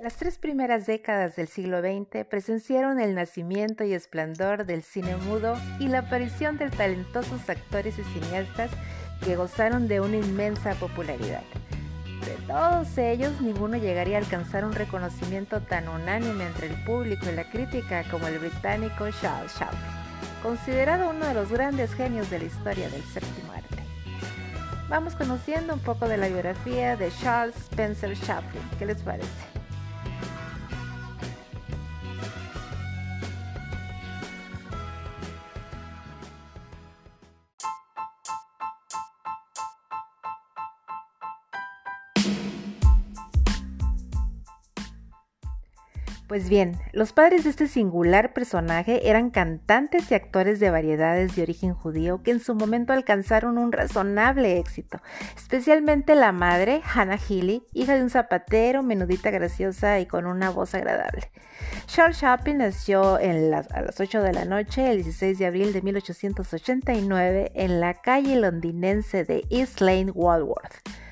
Las tres primeras décadas del siglo XX presenciaron el nacimiento y esplendor del cine mudo y la aparición de talentosos actores y cineastas que gozaron de una inmensa popularidad. De todos ellos, ninguno llegaría a alcanzar un reconocimiento tan unánime entre el público y la crítica como el británico Charles Chaplin, considerado uno de los grandes genios de la historia del séptimo arte. Vamos conociendo un poco de la biografía de Charles Spencer Chaplin. ¿Qué les parece? Pues bien, los padres de este singular personaje eran cantantes y actores de variedades de origen judío que en su momento alcanzaron un razonable éxito, especialmente la madre, Hannah Healy, hija de un zapatero, menudita graciosa y con una voz agradable. Charles Chaplin nació a las 8 de la noche el 16 de abril de 1889 en la calle londinense de East Lane, Walworth.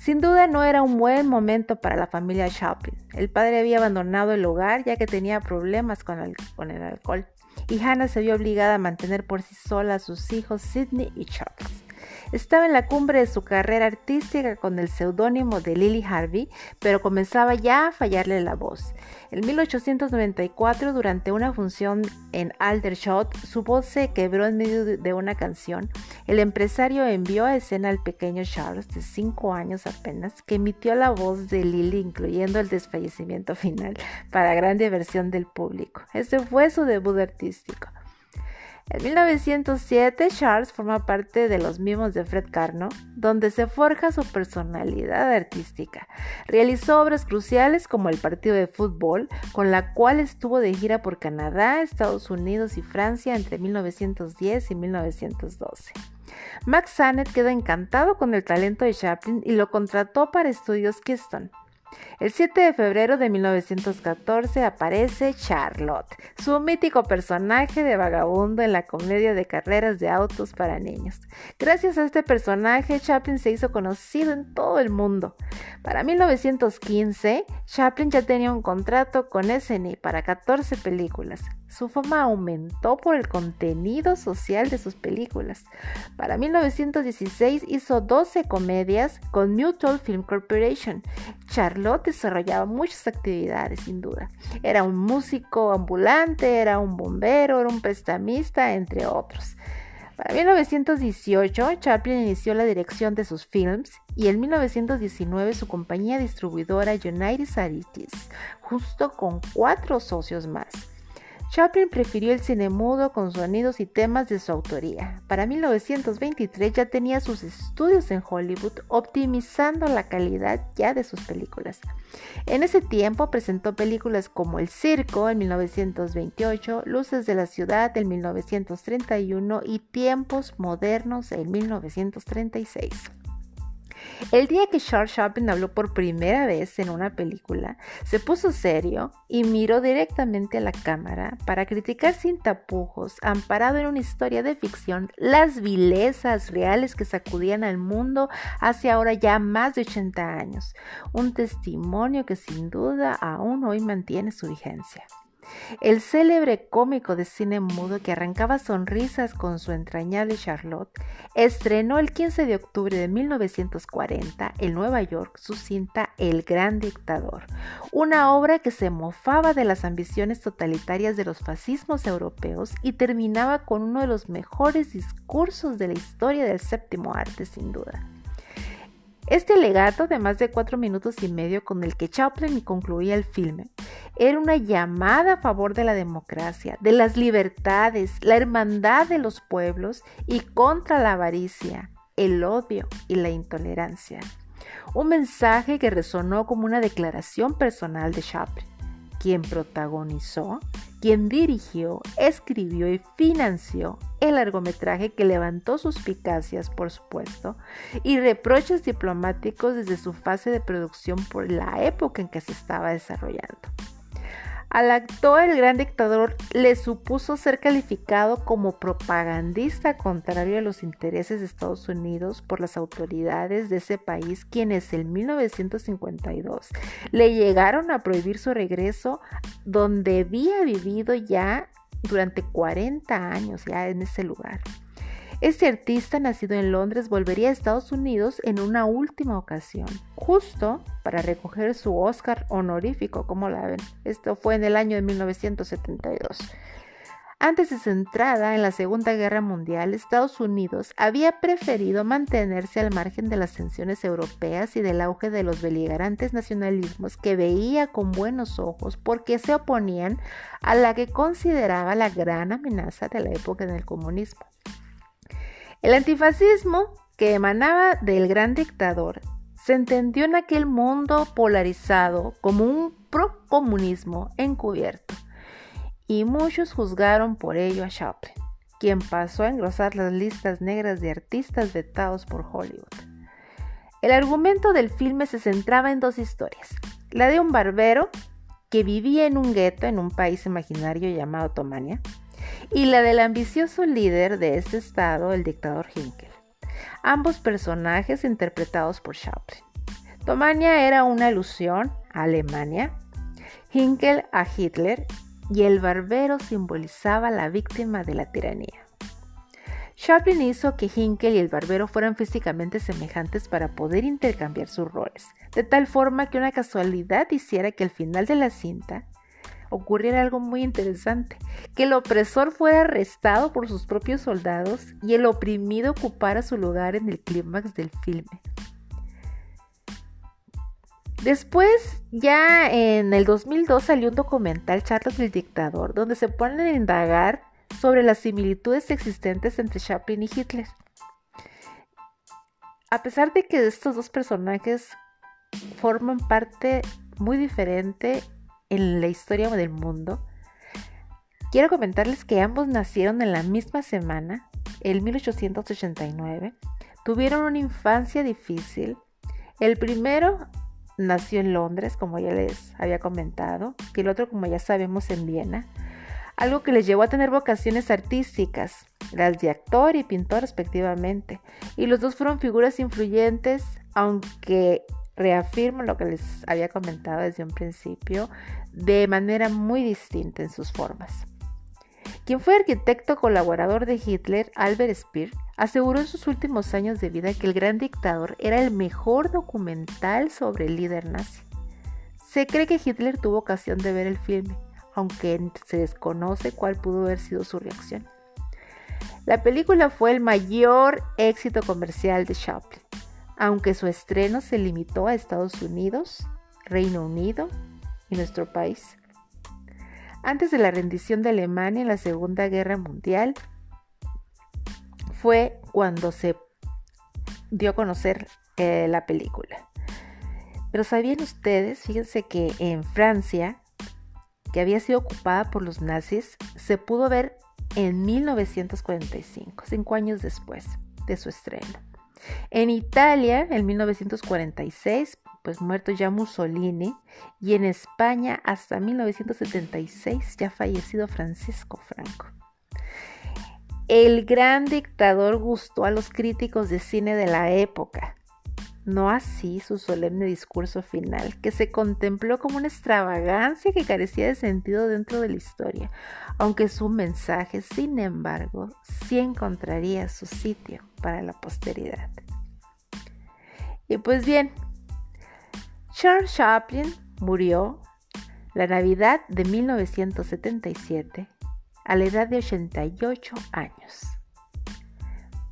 Sin duda no era un buen momento para la familia Chaplin. El padre había abandonado el hogar ya que tenía problemas con el, con el alcohol y Hannah se vio obligada a mantener por sí sola a sus hijos Sidney y Charles. Estaba en la cumbre de su carrera artística con el seudónimo de Lily Harvey, pero comenzaba ya a fallarle la voz. En 1894, durante una función en Aldershot, su voz se quebró en medio de una canción. El empresario envió a escena al pequeño Charles, de 5 años apenas, que emitió la voz de Lily, incluyendo el desfallecimiento final, para gran diversión del público. Este fue su debut artístico. En 1907, Charles forma parte de los mimos de Fred Carno, donde se forja su personalidad artística. Realizó obras cruciales como el partido de fútbol, con la cual estuvo de gira por Canadá, Estados Unidos y Francia entre 1910 y 1912. Max Sennett quedó encantado con el talento de Chaplin y lo contrató para estudios Keystone. El 7 de febrero de 1914 aparece Charlotte, su mítico personaje de vagabundo en la comedia de carreras de autos para niños. Gracias a este personaje, Chaplin se hizo conocido en todo el mundo. Para 1915, Chaplin ya tenía un contrato con SNI para 14 películas. Su fama aumentó por el contenido social de sus películas. Para 1916 hizo 12 comedias con Mutual Film Corporation. Charlotte desarrollaba muchas actividades, sin duda. Era un músico ambulante, era un bombero, era un prestamista, entre otros. Para 1918, Chaplin inició la dirección de sus films y en 1919 su compañía distribuidora United Artists, justo con cuatro socios más. Chaplin prefirió el cine mudo con sonidos y temas de su autoría. Para 1923 ya tenía sus estudios en Hollywood optimizando la calidad ya de sus películas. En ese tiempo presentó películas como El Circo en 1928, Luces de la Ciudad en 1931 y Tiempos Modernos en 1936. El día que Charles Chaplin habló por primera vez en una película, se puso serio y miró directamente a la cámara para criticar sin tapujos, amparado en una historia de ficción, las vilezas reales que sacudían al mundo hace ahora ya más de 80 años. Un testimonio que sin duda aún hoy mantiene su vigencia. El célebre cómico de cine mudo que arrancaba sonrisas con su entrañable Charlotte estrenó el 15 de octubre de 1940 en Nueva York su cinta El Gran Dictador, una obra que se mofaba de las ambiciones totalitarias de los fascismos europeos y terminaba con uno de los mejores discursos de la historia del séptimo arte sin duda. Este legato de más de cuatro minutos y medio con el que Chaplin concluía el filme era una llamada a favor de la democracia, de las libertades, la hermandad de los pueblos y contra la avaricia, el odio y la intolerancia. Un mensaje que resonó como una declaración personal de Chaplin, quien protagonizó quien dirigió, escribió y financió el largometraje que levantó suspicacias, por supuesto, y reproches diplomáticos desde su fase de producción por la época en que se estaba desarrollando. Al actor, el gran dictador le supuso ser calificado como propagandista contrario a los intereses de Estados Unidos por las autoridades de ese país, quienes en 1952 le llegaron a prohibir su regreso donde había vivido ya durante 40 años ya en ese lugar. Este artista, nacido en Londres, volvería a Estados Unidos en una última ocasión, justo para recoger su Oscar honorífico, como la ven. Esto fue en el año de 1972. Antes de su entrada en la Segunda Guerra Mundial, Estados Unidos había preferido mantenerse al margen de las tensiones europeas y del auge de los beligerantes nacionalismos que veía con buenos ojos porque se oponían a la que consideraba la gran amenaza de la época del comunismo. El antifascismo que emanaba del gran dictador se entendió en aquel mundo polarizado como un procomunismo encubierto y muchos juzgaron por ello a Chaplin, quien pasó a engrosar las listas negras de artistas vetados por Hollywood. El argumento del filme se centraba en dos historias, la de un barbero que vivía en un gueto en un país imaginario llamado Tomania, y la del ambicioso líder de este estado, el dictador Hinkel. Ambos personajes interpretados por Chaplin. Tomania era una alusión a Alemania, Hinkel a Hitler y el barbero simbolizaba la víctima de la tiranía. Chaplin hizo que Hinkel y el barbero fueran físicamente semejantes para poder intercambiar sus roles, de tal forma que una casualidad hiciera que al final de la cinta ocurriera algo muy interesante, que el opresor fuera arrestado por sus propios soldados y el oprimido ocupara su lugar en el clímax del filme. Después, ya en el 2002 salió un documental, Charlas del Dictador, donde se ponen a indagar sobre las similitudes existentes entre Chaplin y Hitler. A pesar de que estos dos personajes forman parte muy diferente en la historia del mundo, quiero comentarles que ambos nacieron en la misma semana, el 1889, tuvieron una infancia difícil. El primero nació en Londres, como ya les había comentado, y el otro, como ya sabemos, en Viena, algo que les llevó a tener vocaciones artísticas, las de actor y pintor respectivamente, y los dos fueron figuras influyentes, aunque reafirmo lo que les había comentado desde un principio, de manera muy distinta en sus formas. Quien fue arquitecto colaborador de Hitler, Albert Speer, aseguró en sus últimos años de vida que El Gran Dictador era el mejor documental sobre el líder nazi. Se cree que Hitler tuvo ocasión de ver el filme, aunque se desconoce cuál pudo haber sido su reacción. La película fue el mayor éxito comercial de Chaplin aunque su estreno se limitó a Estados Unidos, Reino Unido y nuestro país. Antes de la rendición de Alemania en la Segunda Guerra Mundial, fue cuando se dio a conocer eh, la película. Pero ¿sabían ustedes? Fíjense que en Francia, que había sido ocupada por los nazis, se pudo ver en 1945, cinco años después de su estreno. En Italia, en 1946, pues muerto ya Mussolini, y en España hasta 1976, ya fallecido Francisco Franco. El gran dictador gustó a los críticos de cine de la época, no así su solemne discurso final, que se contempló como una extravagancia que carecía de sentido dentro de la historia, aunque su mensaje, sin embargo, sí encontraría su sitio para la posteridad. Y pues bien, Charles Chaplin murió la Navidad de 1977 a la edad de 88 años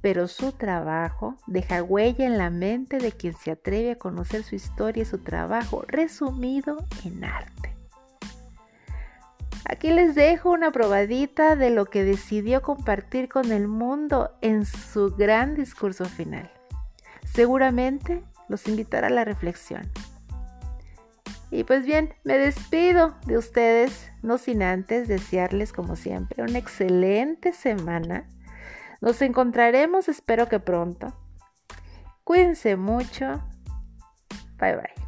pero su trabajo deja huella en la mente de quien se atreve a conocer su historia y su trabajo resumido en arte. Aquí les dejo una probadita de lo que decidió compartir con el mundo en su gran discurso final. Seguramente los invitará a la reflexión. Y pues bien, me despido de ustedes, no sin antes desearles como siempre una excelente semana nos encontraremos, espero que pronto. Cuídense mucho. Bye bye.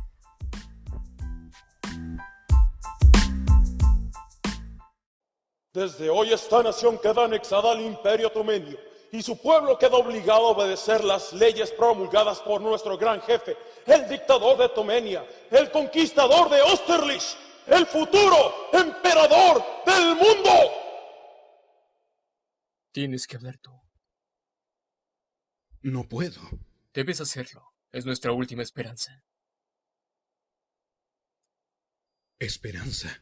Desde hoy esta nación queda anexada al imperio otomenio y su pueblo queda obligado a obedecer las leyes promulgadas por nuestro gran jefe, el dictador de Tomenia, el conquistador de Austerlitz, el futuro emperador del mundo. Tienes que hablar tú. No puedo. Debes hacerlo. Es nuestra última esperanza. Esperanza.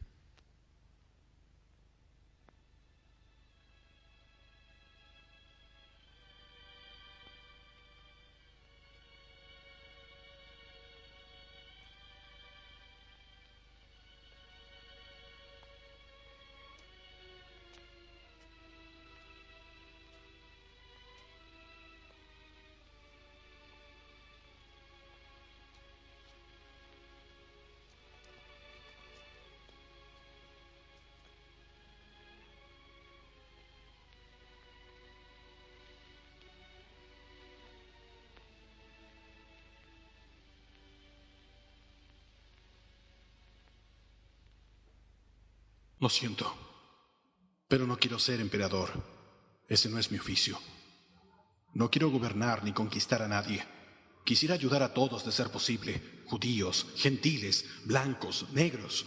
Lo siento, pero no quiero ser emperador. Ese no es mi oficio. No quiero gobernar ni conquistar a nadie. Quisiera ayudar a todos de ser posible, judíos, gentiles, blancos, negros.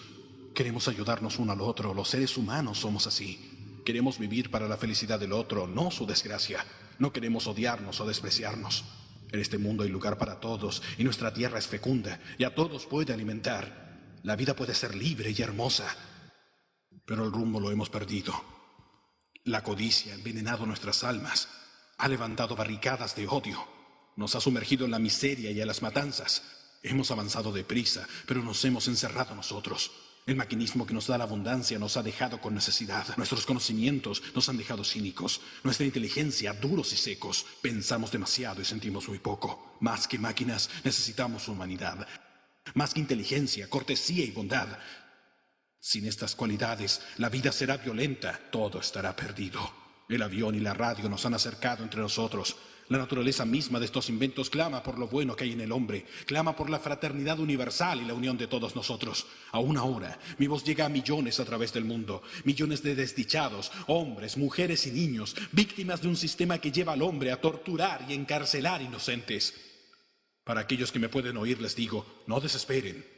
Queremos ayudarnos uno al otro, los seres humanos somos así. Queremos vivir para la felicidad del otro, no su desgracia. No queremos odiarnos o despreciarnos. En este mundo hay lugar para todos y nuestra tierra es fecunda y a todos puede alimentar. La vida puede ser libre y hermosa pero el rumbo lo hemos perdido. La codicia ha envenenado nuestras almas, ha levantado barricadas de odio, nos ha sumergido en la miseria y en las matanzas. Hemos avanzado deprisa, pero nos hemos encerrado nosotros. El maquinismo que nos da la abundancia nos ha dejado con necesidad. Nuestros conocimientos nos han dejado cínicos. Nuestra inteligencia duros y secos. Pensamos demasiado y sentimos muy poco. Más que máquinas, necesitamos humanidad. Más que inteligencia, cortesía y bondad. Sin estas cualidades, la vida será violenta, todo estará perdido. El avión y la radio nos han acercado entre nosotros. La naturaleza misma de estos inventos clama por lo bueno que hay en el hombre, clama por la fraternidad universal y la unión de todos nosotros. Aún ahora, mi voz llega a millones a través del mundo, millones de desdichados, hombres, mujeres y niños, víctimas de un sistema que lleva al hombre a torturar y encarcelar inocentes. Para aquellos que me pueden oír les digo, no desesperen.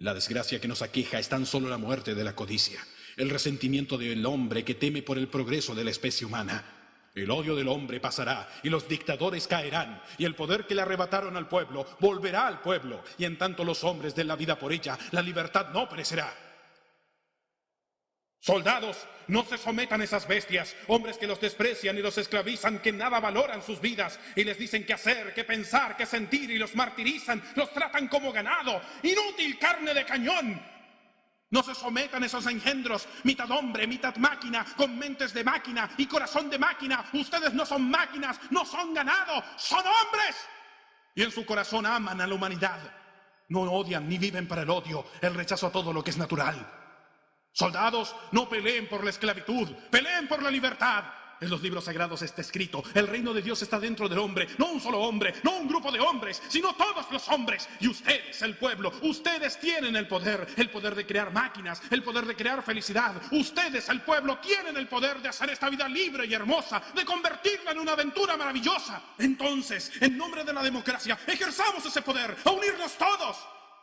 La desgracia que nos aqueja es tan solo la muerte de la codicia, el resentimiento del hombre que teme por el progreso de la especie humana. El odio del hombre pasará y los dictadores caerán y el poder que le arrebataron al pueblo volverá al pueblo y en tanto los hombres den la vida por ella, la libertad no perecerá. Soldados, no se sometan a esas bestias, hombres que los desprecian y los esclavizan, que nada valoran sus vidas y les dicen qué hacer, qué pensar, qué sentir y los martirizan, los tratan como ganado, inútil carne de cañón. No se sometan a esos engendros, mitad hombre, mitad máquina, con mentes de máquina y corazón de máquina. Ustedes no son máquinas, no son ganado, son hombres. Y en su corazón aman a la humanidad. No odian ni viven para el odio, el rechazo a todo lo que es natural. Soldados, no peleen por la esclavitud, peleen por la libertad. En los libros sagrados está escrito, el reino de Dios está dentro del hombre, no un solo hombre, no un grupo de hombres, sino todos los hombres. Y ustedes, el pueblo, ustedes tienen el poder, el poder de crear máquinas, el poder de crear felicidad. Ustedes, el pueblo, tienen el poder de hacer esta vida libre y hermosa, de convertirla en una aventura maravillosa. Entonces, en nombre de la democracia, ejerzamos ese poder, a unirnos todos.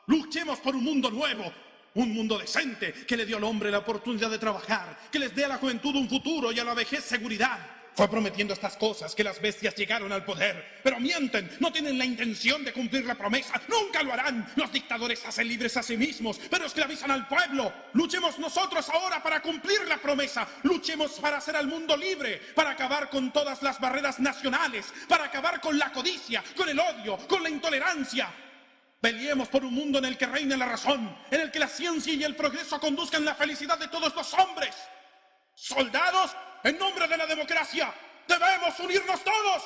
Luchemos por un mundo nuevo, un mundo decente que le dio al hombre la oportunidad de trabajar, que les dé a la juventud un futuro y a la vejez seguridad. Fue prometiendo estas cosas que las bestias llegaron al poder, pero mienten, no tienen la intención de cumplir la promesa, nunca lo harán. Los dictadores hacen libres a sí mismos, pero esclavizan al pueblo. Luchemos nosotros ahora para cumplir la promesa, luchemos para hacer al mundo libre, para acabar con todas las barreras nacionales, para acabar con la codicia, con el odio, con la intolerancia, Peleemos por un mundo en el que reine la razón, en el que la ciencia y el progreso conduzcan la felicidad de todos los hombres. Soldados, en nombre de la democracia, debemos unirnos todos.